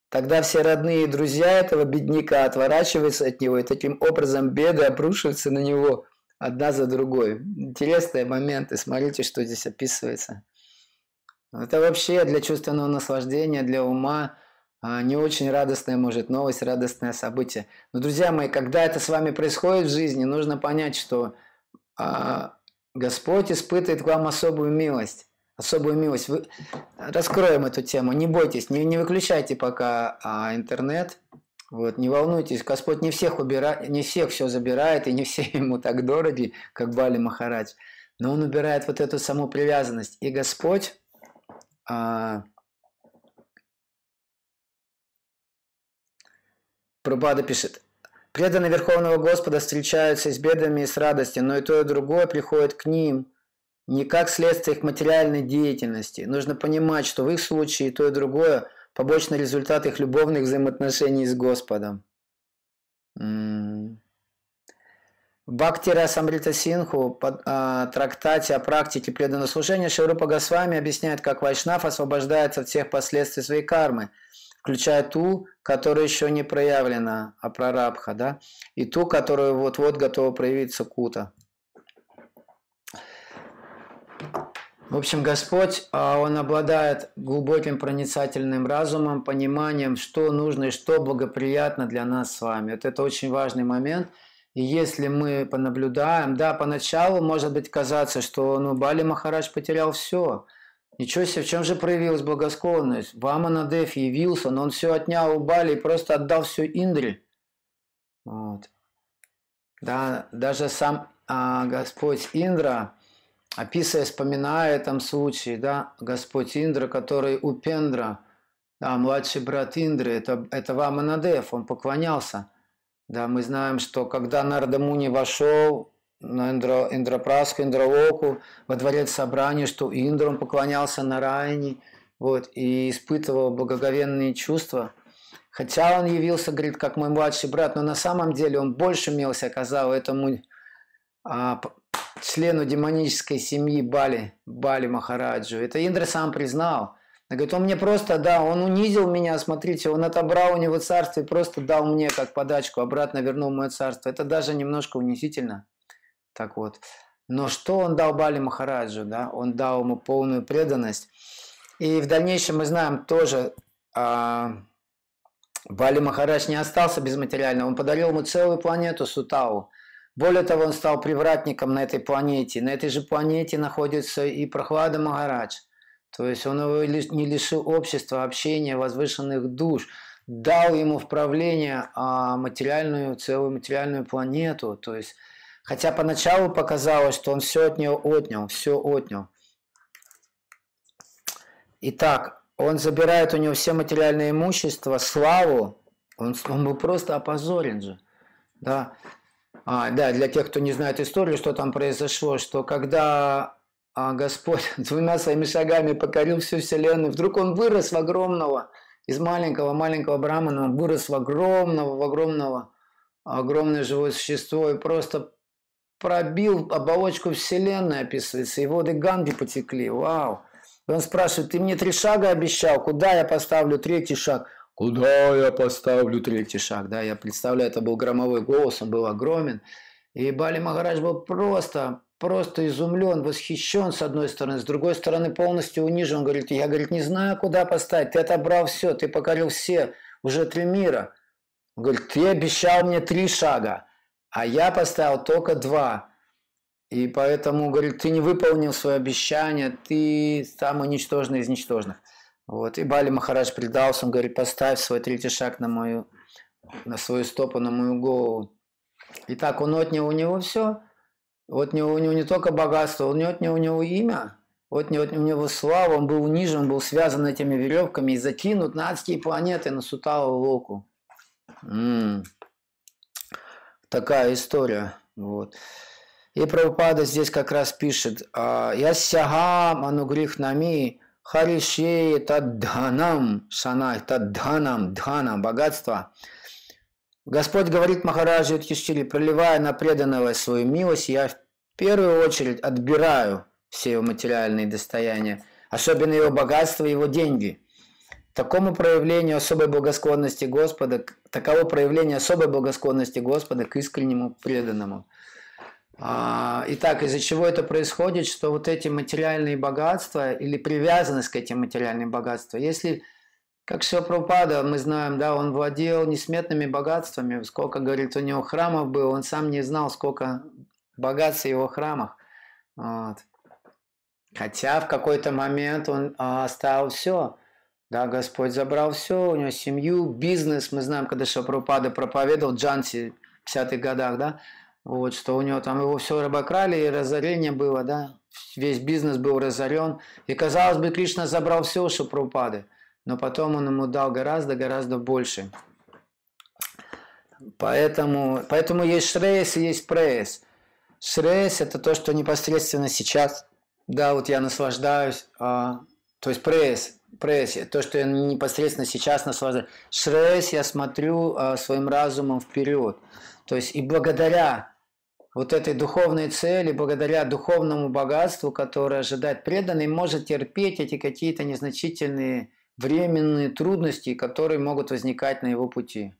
Тогда все родные и друзья этого бедняка отворачиваются от него, и таким образом беды обрушиваются на него одна за другой. Интересные моменты, смотрите, что здесь описывается. Это вообще для чувственного наслаждения, для ума а, не очень радостная, может, новость, радостное событие. Но, друзья мои, когда это с вами происходит в жизни, нужно понять, что Господь испытывает к вам особую милость. Особую милость. Вы... Раскроем эту тему. Не бойтесь, не, не выключайте пока а, интернет. Вот, не волнуйтесь, Господь не всех убирает, не всех все забирает, и не все ему так дороги, как Бали Махарадж. Но он убирает вот эту саму привязанность. И Господь а, Прабхада пишет, Преданные Верховного Господа встречаются с бедами и с радостью, но и то, и другое приходит к ним не как следствие их материальной деятельности. Нужно понимать, что в их случае и то, и другое – побочный результат их любовных взаимоотношений с Господом. В Бхактира Самрита Синху, под, а, трактате о практике преданного служения, Ширупа Госвами объясняет, как Вайшнав освобождается от всех последствий своей кармы – включая ту, которая еще не проявлена, а прарабха, да, и ту, которая вот-вот готова проявиться кута. В общем, Господь, а, Он обладает глубоким проницательным разумом, пониманием, что нужно и что благоприятно для нас с вами. Вот это очень важный момент. И если мы понаблюдаем, да, поначалу может быть казаться, что ну, Бали Махарадж потерял все – Ничего себе, в чем же проявилась благосклонность? Ваманадев явился, но он все отнял у Бали и просто отдал все Индре. Вот. Да, даже сам а, Господь Индра, описывая, вспоминая этом случае, да, Господь Индра, который у Пендра, да, младший брат Индры, это, это Ваманадев, он поклонялся. Да, мы знаем, что когда Нардамуни вошел на Индра, Индрапраску, Индралоку, во дворец собрания, что Индром поклонялся Нараяне, вот, и испытывал благоговенные чувства. Хотя он явился, говорит, как мой младший брат, но на самом деле он больше милости оказал этому а, члену демонической семьи Бали, Бали Махараджу. Это Индра сам признал. Он говорит, он мне просто, да, он унизил меня, смотрите, он отобрал у него царство и просто дал мне как подачку, обратно вернул мое царство. Это даже немножко унизительно. Так вот. Но что он дал Бали Махараджу? Да? Он дал ему полную преданность. И в дальнейшем мы знаем тоже, а, Бали Махарадж не остался без материального. Он подарил ему целую планету Сутау. Более того, он стал привратником на этой планете. На этой же планете находится и Прохлада Махарадж. То есть он его не лишил общества, общения, возвышенных душ. Дал ему в правление а, материальную, целую материальную планету. То есть Хотя поначалу показалось, что он все от нее отнял, все отнял. Итак, он забирает у него все материальное имущество, славу. Он, он был просто опозорен же. Да. А, да, для тех, кто не знает историю, что там произошло, что когда а, Господь двумя своими шагами покорил всю вселенную, вдруг он вырос в огромного, из маленького-маленького брамана, он вырос в огромного, в огромного, огромное живое существо и просто пробил оболочку Вселенной, описывается, и воды Ганги потекли. Вау! И он спрашивает, ты мне три шага обещал, куда я поставлю третий шаг? Куда я поставлю третий шаг? Да, я представляю, это был громовой голос, он был огромен. И Бали Магарадж был просто, просто изумлен, восхищен с одной стороны, с другой стороны полностью унижен. Он говорит, я, говорит, не знаю, куда поставить, ты отобрал все, ты покорил все, уже три мира. Он говорит, ты обещал мне три шага а я поставил только два. И поэтому, говорит, ты не выполнил свое обещание, ты самый ничтожный из ничтожных. Вот. И Бали Махарадж предался, он говорит, поставь свой третий шаг на мою, на свою стопу, на мою голову. И так он отнял у него все. Вот у него, не только богатство, у него, у него имя, вот у него, у него слава, он был унижен, он был связан этими веревками и закинут на адские планеты, на Суталу Локу. М-м. Такая история. Вот. И Прабхупада здесь как раз пишет, «А, «Ясяхам анугрих нами хариши таддханам шанай, таддханам, дханам, богатство». Господь говорит Махараджи Юдхиштири, проливая на преданного свою милость, я в первую очередь отбираю все его материальные достояния, особенно его богатство его деньги. Такому проявлению особой благосклонности Господа, таково проявление особой благосклонности Господа к искреннему преданному. А, итак, из-за чего это происходит, что вот эти материальные богатства или привязанность к этим материальным богатствам, если как Шилапрапада, мы знаем, да, он владел несметными богатствами. Сколько, говорит, у него храмов было, он сам не знал, сколько богатств в его храмах. Вот. Хотя в какой-то момент он а, оставил все. Да, Господь забрал все, у него семью, бизнес. Мы знаем, когда Шапрупада проповедовал Джанси в 50-х годах, да, вот, что у него там его все обокрали, и разорение было, да, весь бизнес был разорен. И, казалось бы, Кришна забрал все у Шапрупады но потом он ему дал гораздо-гораздо больше. Поэтому, поэтому есть шрейс и есть прейс. Шрейс – это то, что непосредственно сейчас, да, вот я наслаждаюсь, а, то есть прейс, прейс – то, что я непосредственно сейчас наслаждаюсь. Шрейс я смотрю а, своим разумом вперед. То есть и благодаря вот этой духовной цели, благодаря духовному богатству, которое ожидает преданный, может терпеть эти какие-то незначительные временные трудности, которые могут возникать на его пути.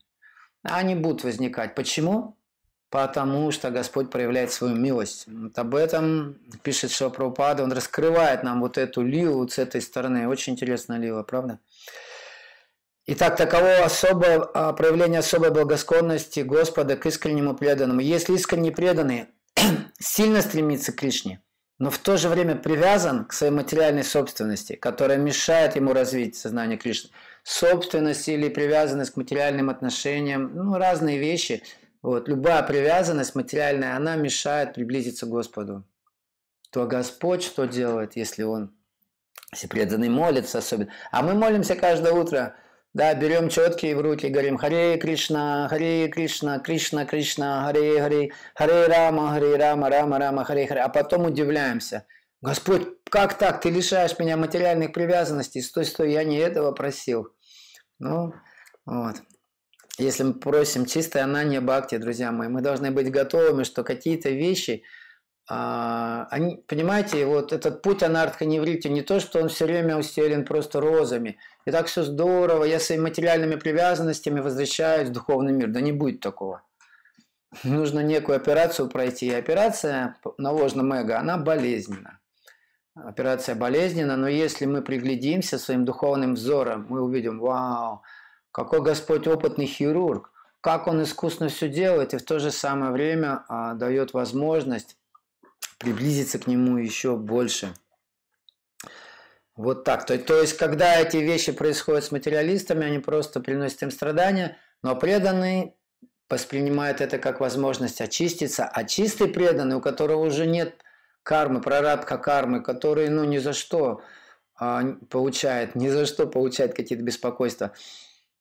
Они будут возникать. Почему? Потому что Господь проявляет свою милость. Вот об этом пишет Шапрапада. Он раскрывает нам вот эту лилу с этой стороны. Очень интересная лила, правда? Итак, таково особое а, проявление особой благосклонности Господа к искреннему преданному. Если искренне преданный сильно стремится к Кришне – но в то же время привязан к своей материальной собственности, которая мешает ему развить сознание Кришны. Собственность или привязанность к материальным отношениям, ну, разные вещи. Вот, любая привязанность материальная, она мешает приблизиться к Господу. То Господь что делает, если он, если преданный молится особенно. А мы молимся каждое утро – да, берем четкие в руки, говорим Харе Кришна, Харе Кришна, Кришна Кришна, Харе Харе, Харе Рама, Харе Рама, Рама Рама, Харе Харе. А потом удивляемся. Господь, как так? Ты лишаешь меня материальных привязанностей. Стой, стой, я не этого просил. Ну, вот. Если мы просим чистой анания бхакти, друзья мои, мы должны быть готовыми, что какие-то вещи – а, они, понимаете, вот этот путь анартха неврити, не то, что он все время устелен просто розами. И так все здорово, я своими материальными привязанностями возвращаюсь в духовный мир. Да не будет такого. Нужно некую операцию пройти. И операция на ложном эго, она болезненна. Операция болезненна, но если мы приглядимся своим духовным взором, мы увидим, вау, какой Господь опытный хирург, как Он искусно все делает и в то же самое время а, дает возможность приблизиться к нему еще больше. Вот так. То, то есть, когда эти вещи происходят с материалистами, они просто приносят им страдания, но преданный воспринимает это как возможность очиститься, а чистый преданный, у которого уже нет кармы, прорадка кармы, который ну ни за что а, получает, ни за что получает какие-то беспокойства,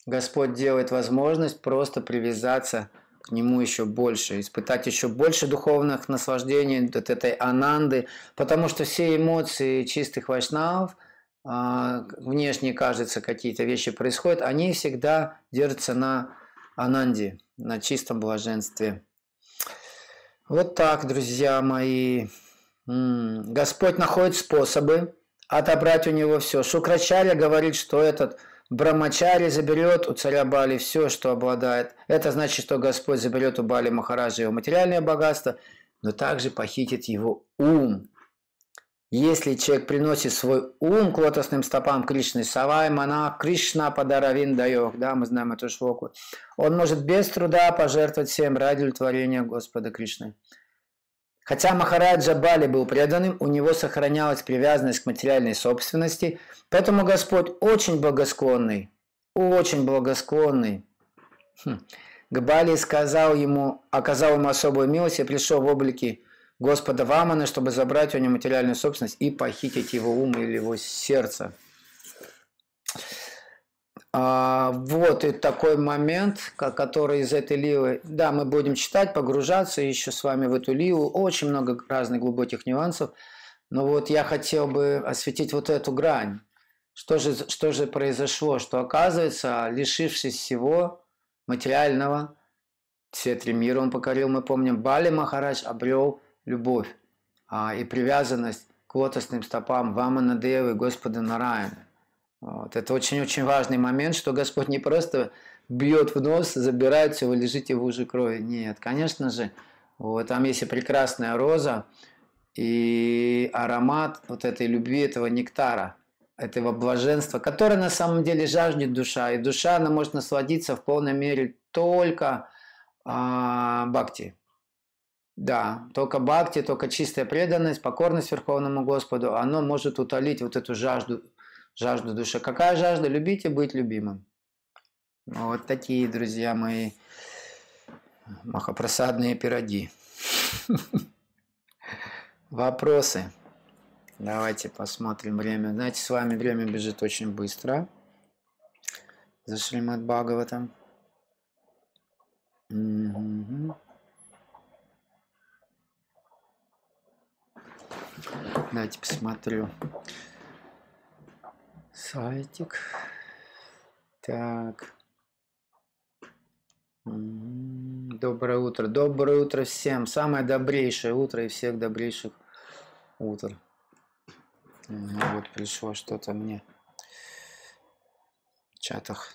Господь делает возможность просто привязаться к нему еще больше, испытать еще больше духовных наслаждений от этой ананды, потому что все эмоции чистых вайшнавов, а, внешне кажется, какие-то вещи происходят, они всегда держатся на ананде, на чистом блаженстве. Вот так, друзья мои. Господь находит способы отобрать у него все. Шукрачаря говорит, что этот Брамачари заберет у царя Бали все, что обладает. Это значит, что Господь заберет у Бали Махараджа его материальное богатство, но также похитит его ум. Если человек приносит свой ум к лотосным стопам Кришны, Савай Мана Кришна Падаравин Дайох, да, мы знаем эту шлоку, он может без труда пожертвовать всем ради удовлетворения Господа Кришны. Хотя Махараджа Бали был преданным, у него сохранялась привязанность к материальной собственности, поэтому Господь очень благосклонный, очень благосклонный. Хм. К сказал ему, оказал ему особую милость и пришел в облике Господа Вамана, чтобы забрать у него материальную собственность и похитить его ум или его сердце. А, вот и такой момент, который из этой ливы. Да, мы будем читать, погружаться еще с вами в эту ливу. Очень много разных глубоких нюансов. Но вот я хотел бы осветить вот эту грань. Что же, что же произошло? Что оказывается, лишившись всего материального, все три мира он покорил, мы помним, Бали Махарадж обрел любовь а, и привязанность к лотосным стопам Вамана Девы, Господа Нараяна. Вот. Это очень-очень важный момент, что Господь не просто бьет в нос, забирает все, вы лежите в луже крови. Нет, конечно же, вот, там есть и прекрасная роза, и аромат вот этой любви, этого нектара, этого блаженства, которое на самом деле жаждет душа. И душа, она может насладиться в полной мере только а, бхакти. Да, только бхакти, только чистая преданность, покорность Верховному Господу, оно может утолить вот эту жажду жажду души. Какая жажда? Любите быть любимым. Вот такие, друзья мои, махопросадные пироги. Вопросы? Давайте посмотрим время. Знаете, с вами время бежит очень быстро. За Шримад Бхагаватам. Угу. Давайте посмотрю. Сайтик. Так. Доброе утро. Доброе утро всем. Самое добрейшее утро и всех добрейших утр. Вот пришло что-то мне в чатах.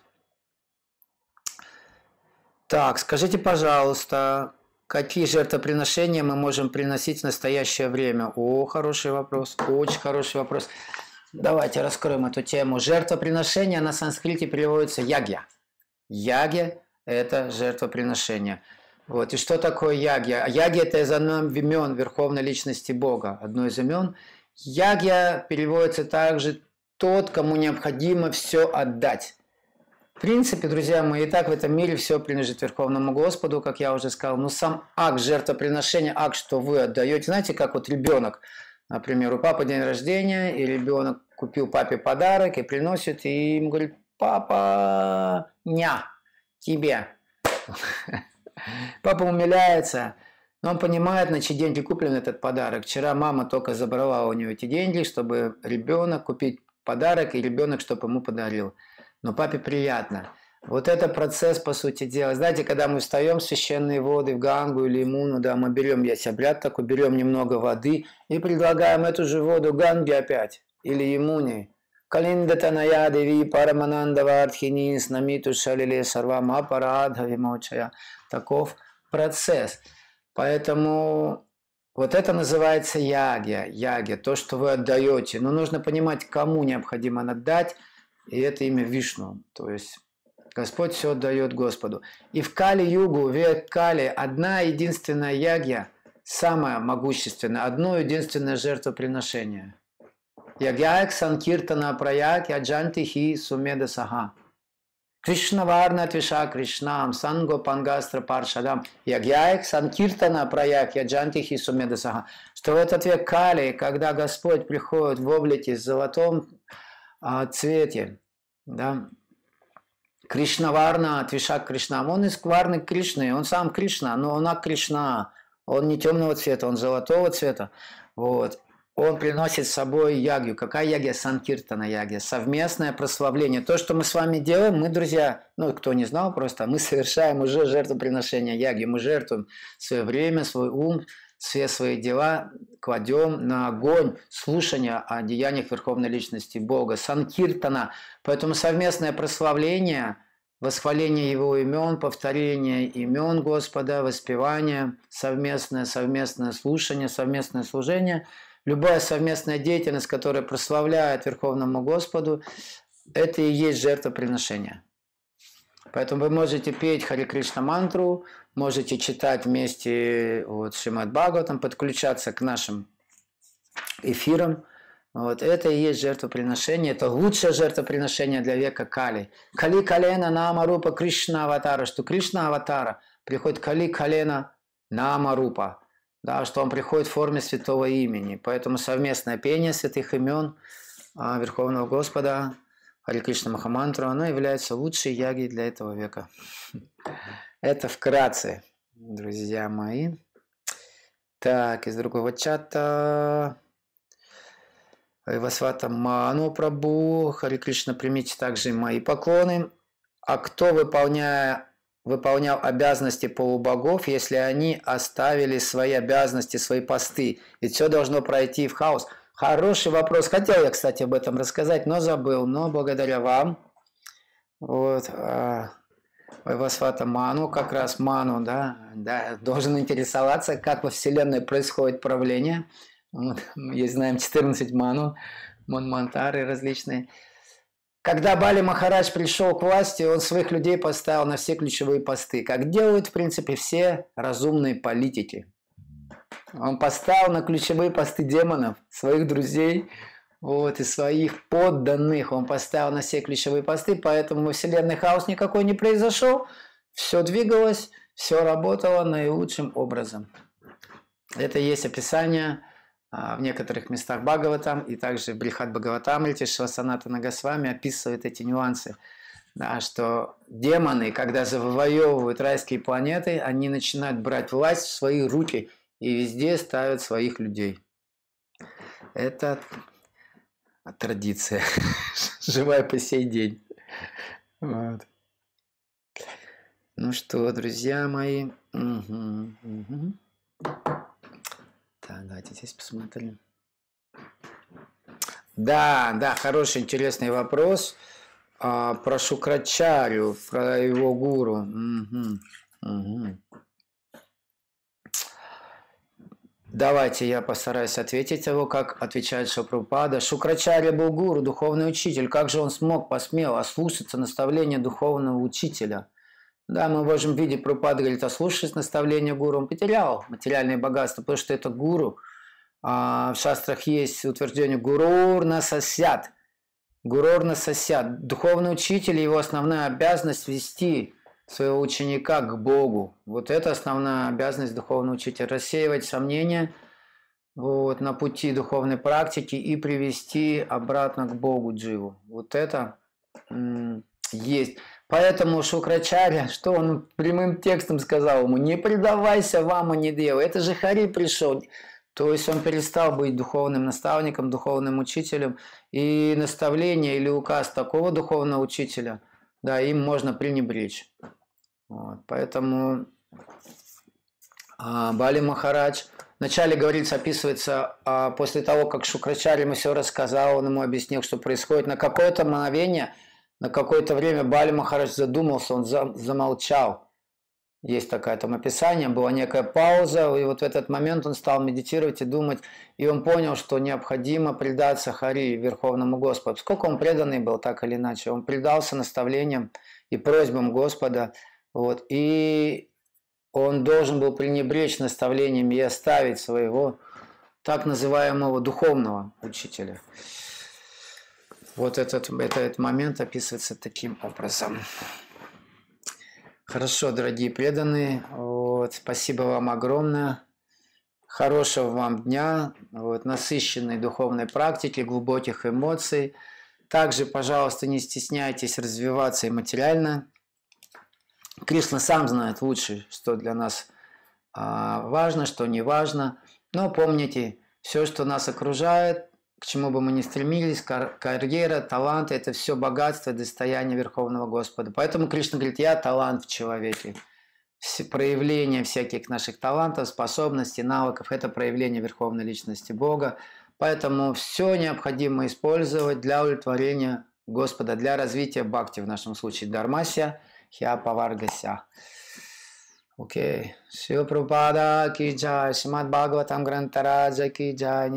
Так, скажите, пожалуйста, какие жертвоприношения мы можем приносить в настоящее время? О, хороший вопрос, очень хороший вопрос. Давайте раскроем эту тему. Жертвоприношение на санскрите переводится ягья. Ягья – это жертвоприношение. Вот. И что такое ягья? Ягья – это из одного имен Верховной Личности Бога, одно из имен. Ягья переводится также тот, кому необходимо все отдать. В принципе, друзья мои, и так в этом мире все принадлежит Верховному Господу, как я уже сказал. Но сам акт жертвоприношения, акт, что вы отдаете, знаете, как вот ребенок – Например, у папы день рождения, и ребенок купил папе подарок и приносит, и им говорит, папа, ня, тебе. Папа умиляется, но он понимает, на чьи деньги куплен этот подарок. Вчера мама только забрала у него эти деньги, чтобы ребенок купить подарок, и ребенок, чтобы ему подарил. Но папе приятно. Вот это процесс, по сути дела. Знаете, когда мы встаем в священные воды, в Гангу или Имуну, да, мы берем, есть обряд такой, берем немного воды и предлагаем эту же воду Ганге опять, или Имуне. Калиндатаная деви парамананда вардхини снамиту шалиле сарвам апарадха вимочая. Таков процесс. Поэтому вот это называется ягия, ягия, то, что вы отдаете. Но нужно понимать, кому необходимо отдать, и это имя Вишну. То есть Господь все отдает Господу. И в Кали-югу, век Кали, одна единственная ягья, самая могущественная, одно единственное жертвоприношение. Ягьяек санкиртана праяк яджанти хи сумеда саха. Кришна варна твиша Кришнам, санго пангастра паршадам, ягьяек санкиртана праяк яджанти хи сумеда саха. Что в этот век Кали, когда Господь приходит в облике золотом а, цвете, да, Кришнаварна, Твишак Кришна. Он из Варны Кришны, он сам Кришна, но он Кришна. Он не темного цвета, он золотого цвета. Вот. Он приносит с собой ягью. Какая ягья? Санкиртана ягья. Совместное прославление. То, что мы с вами делаем, мы, друзья, ну, кто не знал просто, мы совершаем уже жертвоприношение ягьи. Мы жертвуем свое время, свой ум, все свои дела кладем на огонь слушания о деяниях Верховной Личности Бога, Санкиртана. Поэтому совместное прославление, восхваление Его имен, повторение имен Господа, воспевание, совместное, совместное слушание, совместное служение, любая совместная деятельность, которая прославляет Верховному Господу, это и есть жертвоприношение. Поэтому вы можете петь Хари Кришна мантру, можете читать вместе вот, Шимат Бхагаватам, подключаться к нашим эфирам. Вот это и есть жертвоприношение, это лучшее жертвоприношение для века Кали. Кали Калена Нама Рупа Кришна Аватара, что Кришна Аватара приходит Кали Калена Нама Рупа. Да, что он приходит в форме святого имени. Поэтому совместное пение святых имен а, Верховного Господа Хари Кришна Махамантру, оно является лучшей ягой для этого века. Это вкратце, друзья мои. Так, из другого чата. Васвата Ману Прабу, Хари Кришна, примите также мои поклоны. А кто, выполняя, выполнял обязанности полубогов, если они оставили свои обязанности, свои посты? Ведь все должно пройти в хаос. Хороший вопрос. Хотел я, кстати, об этом рассказать, но забыл. Но благодаря вам, вот, Вайвасвата Ману, как раз Ману, да, да, должен интересоваться, как во Вселенной происходит правление. Есть, знаем, 14 ману, монмантары различные. Когда Бали Махарадж пришел к власти, он своих людей поставил на все ключевые посты, как делают, в принципе, все разумные политики. Он поставил на ключевые посты демонов, своих друзей, вот, и своих подданных. Он поставил на все ключевые посты, поэтому во Вселенной хаос никакой не произошел. Все двигалось, все работало наилучшим образом. Это есть описание в некоторых местах Бхагаватам и также Брихат Бхагаватамрите Швасаната Нагасвами описывает эти нюансы, да, что демоны, когда завоевывают райские планеты, они начинают брать власть в свои руки и везде ставят своих людей. Это традиция, живая по сей день. Ну что, друзья мои, угу, угу. Так, давайте здесь посмотрим. Да, да, хороший, интересный вопрос. А, про Шукрачарю, про его гуру. Угу, угу. Давайте я постараюсь ответить его, как отвечает Шапрупада. Шукрачаря был гуру, духовный учитель. Как же он смог, посмел ослушаться наставления духовного учителя? Да, мы можем видеть, Прупада говорит, ослушаясь наставления гуру, он потерял материальное богатство, потому что это гуру. А в шастрах есть утверждение «гурур насосят». Гурур насосят. Духовный учитель, его основная обязанность вести своего ученика к Богу. Вот это основная обязанность духовного учителя. Рассеивать сомнения вот, на пути духовной практики и привести обратно к Богу Дживу. Вот это есть. Поэтому Шукрачаря, что он прямым текстом сказал ему, не предавайся вам, а не делу. Это же Хари пришел. То есть он перестал быть духовным наставником, духовным учителем. И наставление или указ такого духовного учителя, да, им можно пренебречь. Вот, поэтому а, Бали Махарадж Вначале говорится, описывается, а после того, как Шукрачарь ему все рассказал, он ему объяснил, что происходит, на какое-то мгновение – на какое-то время Бали Махарадж задумался, он замолчал. Есть такое там описание, была некая пауза, и вот в этот момент он стал медитировать и думать, и он понял, что необходимо предаться Хари, Верховному Господу. Сколько он преданный был, так или иначе, он предался наставлениям и просьбам Господа, вот, и он должен был пренебречь наставлениями и оставить своего так называемого духовного учителя. Вот этот, этот момент описывается таким образом. Хорошо, дорогие преданные, вот, спасибо вам огромное. Хорошего вам дня, вот, насыщенной духовной практики, глубоких эмоций. Также, пожалуйста, не стесняйтесь развиваться и материально. Кришна сам знает лучше, что для нас а, важно, что не важно. Но помните, все, что нас окружает, к чему бы мы ни стремились, карьера, таланты – это все богатство достояние Верховного Господа. Поэтому Кришна говорит, я талант в человеке. Все проявление всяких наших талантов, способностей, навыков – это проявление Верховной Личности Бога. Поэтому все необходимо использовать для удовлетворения Господа, для развития бхакти, в нашем случае дармася, хиапаваргася. Окей. Шива Прабхупада ки джай, Шимад Бхагаватам Грантараджа ки джай,